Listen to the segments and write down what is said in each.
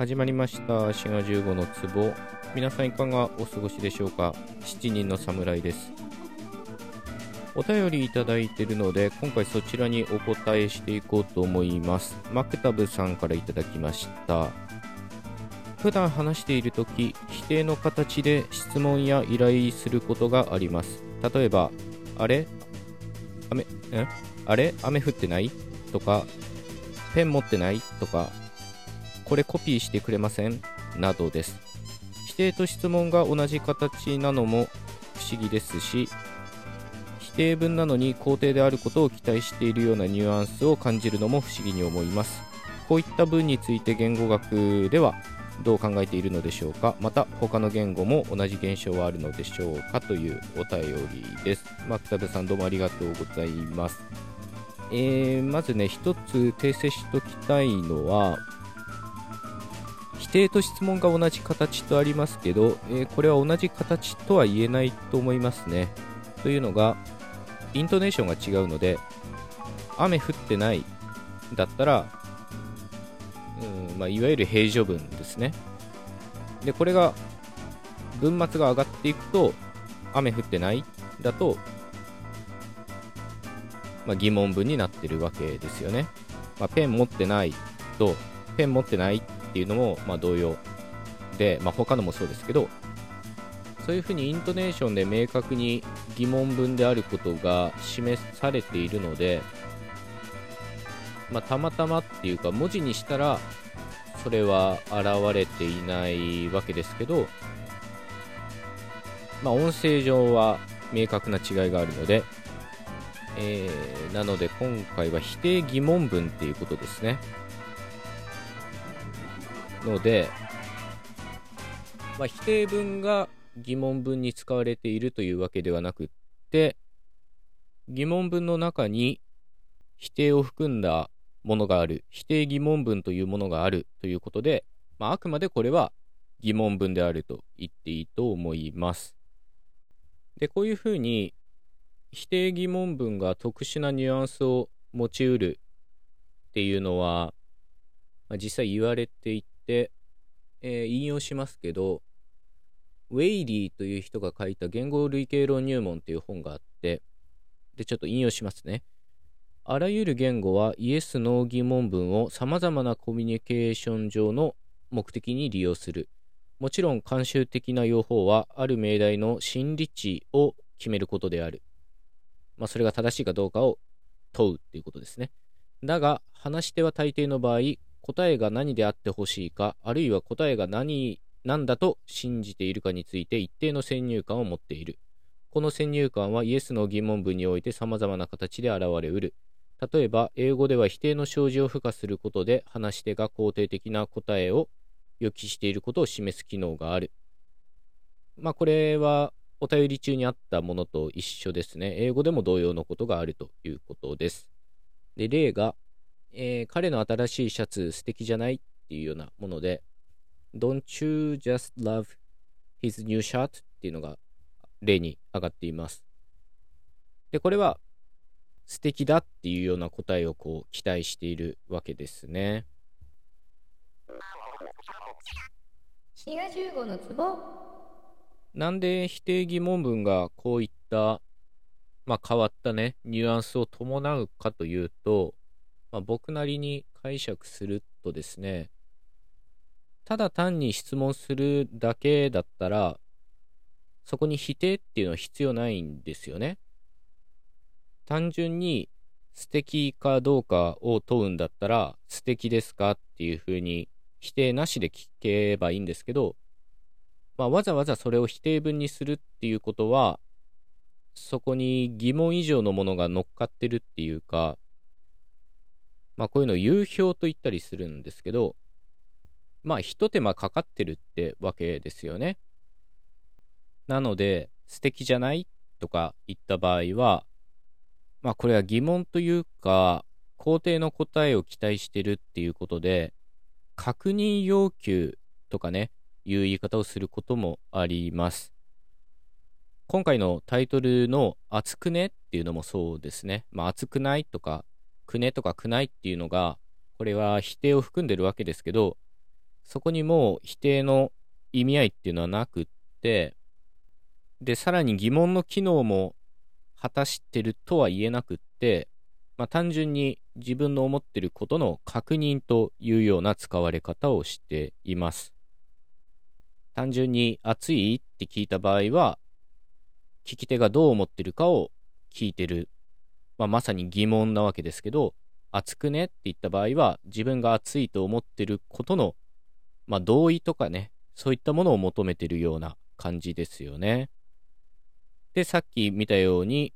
始まりました。滋賀15の壺。皆さんいかがお過ごしでしょうか？7人の侍です。お便りいただいているので今回そちらにお答えしていこうと思います。マクタブさんからいただきました。普段話している時否定の形で質問や依頼することがあります。例えばあれ？雨んあれ？雨降ってない？とかペン持ってない？とかこれコピーしてくれません？などです。否定と質問が同じ形なのも不思議ですし否定文なのに肯定であることを期待しているようなニュアンスを感じるのも不思議に思います。こういった文について言語学ではどう考えているのでしょうか？また他の言語も同じ現象はあるのでしょうか？というお便りです。マクタブさんどうもありがとうございます。えー、まずね一つ訂正しときたいのは定と質問が同じ形とありますけど、えー、これは同じ形とは言えないと思いますねというのがイントネーションが違うので雨降ってないだったらうんまあ、いわゆる平常文ですね。で、これが文末が上がっていくと、雨降ってないだと、まあ、疑問文になってるわけですよね。まあ、ペン持ってないと、ペン持ってないっっていうのもまあ同様で、まあ、他のもそうですけど、そういうふうにイントネーションで明確に疑問文であることが示されているので、まあ、たまたまっていうか文字にしたらそれは現れていないわけですけど、まあ、音声上は明確な違いがあるので、えー、なので今回は否定疑問文っていうことですね。ので、まあ、否定文が疑問文に使われているというわけではなくって、疑問文の中に否定を含んだものがある、否定疑問文というものがあるということで、まあ、あくまでこれは疑問文であると言っていいと思います。で、こういうふうに否定疑問文が特殊なニュアンスを持ちうるっていうのは、まあ、実際言われていて、えー、引用しますけど、ウェイリーという人が書いた言語類型論入門っていう本があって、で、ちょっと引用しますね。あらゆる言語はイエス・ノー疑問文を様々なコミュニケーション上の目的に利用する。もちろん慣習的な用法はある命題の真理値を決めることである。まあ、それが正しいかどうかを問うっていうことですね。だが、話し手は大抵の場合、答えが何であってほしいか、あるいは答えが何、何だと信じているかについて一定の先入観を持っている。この先入観はイエスの疑問文において様々な形で現れうる。例えば、英語では否定の生じを付加することで、話し手が肯定的な答えを予期していることを示す機能がある。まあ、これはお便り中にあったものと一緒ですね。英語でも同様のことがあるということです。で、例が、えー、彼の新しいシャツ素敵じゃないっていうようなもので、Don't you just love his new shirt? っていうのが例に上がっています。で、これは素敵だっていうような答えをこう期待しているわけですね。のなんで否定疑問文がこういった、まあ、変わったねニュアンスを伴うかというと、まあ、僕なりに解釈するとですねただ単に質問するだけだったらそこに否定っていうのは必要ないんですよね。単純に素敵かどうかを問うんだったら、素敵ですかっていうふうに否定なしで聞けばいいんですけど、まあ、わざわざそれを否定文にするっていうことは、そこに疑問以上のものが乗っかってるっていうか、まあ、こういうのを有表と言ったりするんですけど、まあ、一手間かかってるってわけですよね。なので、素敵じゃないとか言った場合は、まあこれは疑問というか、肯定の答えを期待してるっていうことで、確認要求とかね、いう言い方をすることもあります。今回のタイトルの熱くね？っていうのもそうですね。まあ熱くないとか、くねとかくないっていうのが、これは否定を含んでるわけですけど、そこにもう否定の意味合いっていうのはなくって、で、さらに疑問の機能も果たしてるとは言えなくって、まあ、単純に自分の思ってることの確認というような使われ方をしています。単純に暑いって聞いた場合は、聞き手がどう思ってるかを聞いてる。まあ、まさに疑問なわけですけど、暑くねって言った場合は、自分が暑いと思ってることの、まあ、同意とかね、そういったものを求めてるような感じですよね。で、さっき見たように、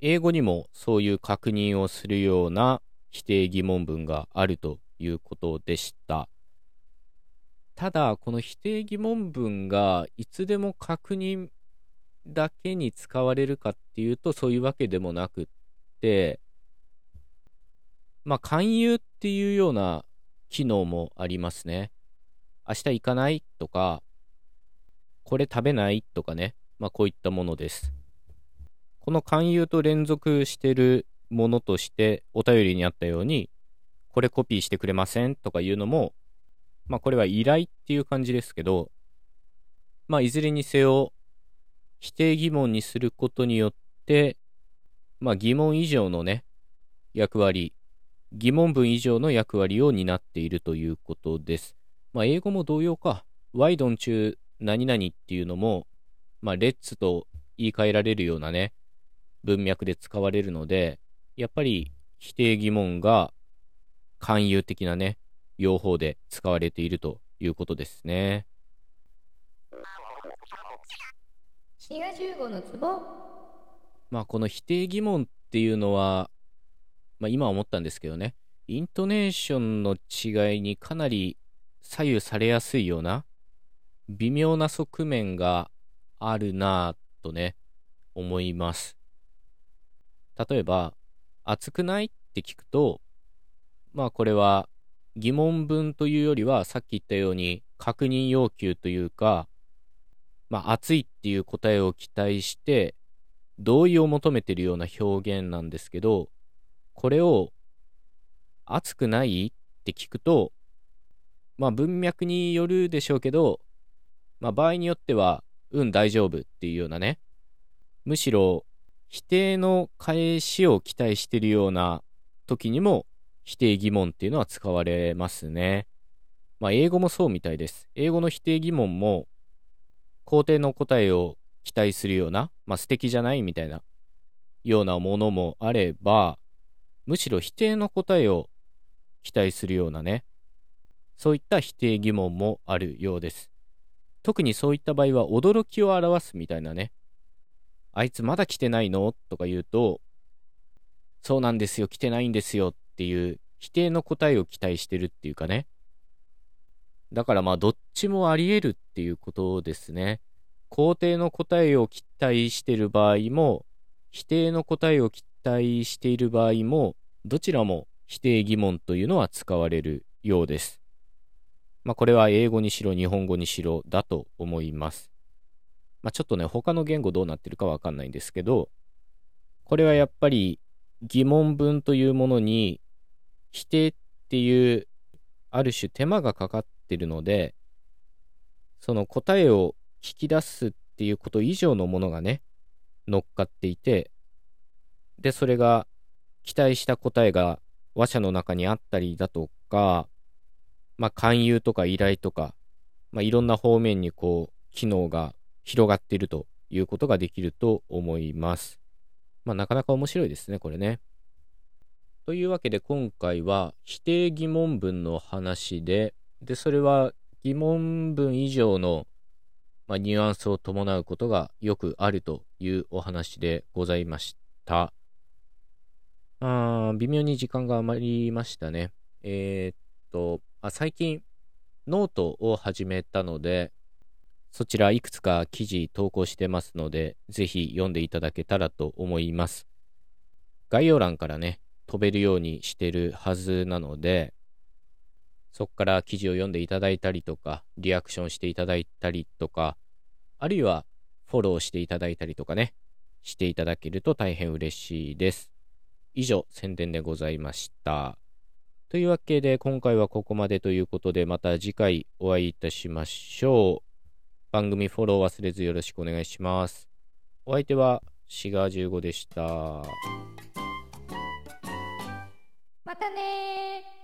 英語にもそういう確認をするような否定疑問文があるということでした。ただ、この否定疑問文がいつでも確認だけに使われるかっていうとそういうわけでもなくて、まあ、勧誘っていうような機能もありますね。明日行かないとか、これ食べないとかね。まあ、こういったものです。この勧誘と連続してるものとして、お便りにあったように、これコピーしてくれませんとかいうのも、まあ、これは依頼っていう感じですけど、まあ、いずれにせよ、否定疑問にすることによって、まあ、疑問以上のね、役割、疑問文以上の役割を担っているということです。まあ、英語も同様か。ワイドン中何々っていうのも、まあ、レッツと言い換えられるようなね、文脈で使われるので、やっぱり否定疑問が勧誘的なね、用法で使われているということですね。のツボまあこの否定疑問っていうのは、まあ今思ったんですけどね、イントネーションの違いにかなり左右されやすいような微妙な側面があるなぁとね、思います。例えば、暑くないって聞くと、まあこれは疑問文というよりはさっき言ったように確認要求というか、まあ暑いっていう答えを期待して同意を求めてるような表現なんですけど、これを暑くない？って聞くと、まあ文脈によるでしょうけど、まあ場合によってはうん、大丈夫っていうようなね、むしろ否定の返しを期待してるような時にも否定疑問っていうのは使われますね。まあ、英語もそうみたいです。英語の否定疑問も肯定の答えを期待するような、まあ、素敵じゃないみたいなようなものもあれば、むしろ否定の答えを期待するようなね、そういった否定疑問もあるようです。特にそういった場合は驚きを表すみたいなね。あいつまだ来てないの？とか言うと、そうなんですよ、来てないんですよっていう否定の答えを期待してるっていうかね。だからまあどっちもあり得るっていうことですね。肯定の答えを期待している場合も、否定の答えを期待している場合も、どちらも否定疑問というのは使われるようです。まあ、これは英語にしろ日本語にしろだと思います。まあ、ちょっとね、他の言語どうなってるかわかんないんですけど、これはやっぱり疑問文というものに否定っていうある種手間がかかってるので、その答えを聞き出すっていうこと以上のものがね、乗っかっていて、で、それが期待した答えが話者の中にあったりだとか、まあ、勧誘とか依頼とか、まあ、いろんな方面にこう、機能が広がっているということができると思います。まあ、なかなか面白いですね、これね。というわけで今回は否定疑問文の話で、で、それは疑問文以上の、まあ、ニュアンスを伴うことがよくあるというお話でございました。あ微妙に時間が余りましたね。えー、っと、あ最近、ノートを始めたので、そちらいくつか記事投稿してますので、ぜひ読んでいただけたらと思います。概要欄からね、飛べるようにしてるはずなので、そこから記事を読んでいただいたりとか、リアクションしていただいたりとか、あるいはフォローしていただいたりとかね、していただけると大変嬉しいです。以上、宣伝でございました。というわけで、今回はここまでということで、また次回お会いいたしましょう。番組フォロー忘れずよろしくお願いします。お相手は、シガー15でした。またね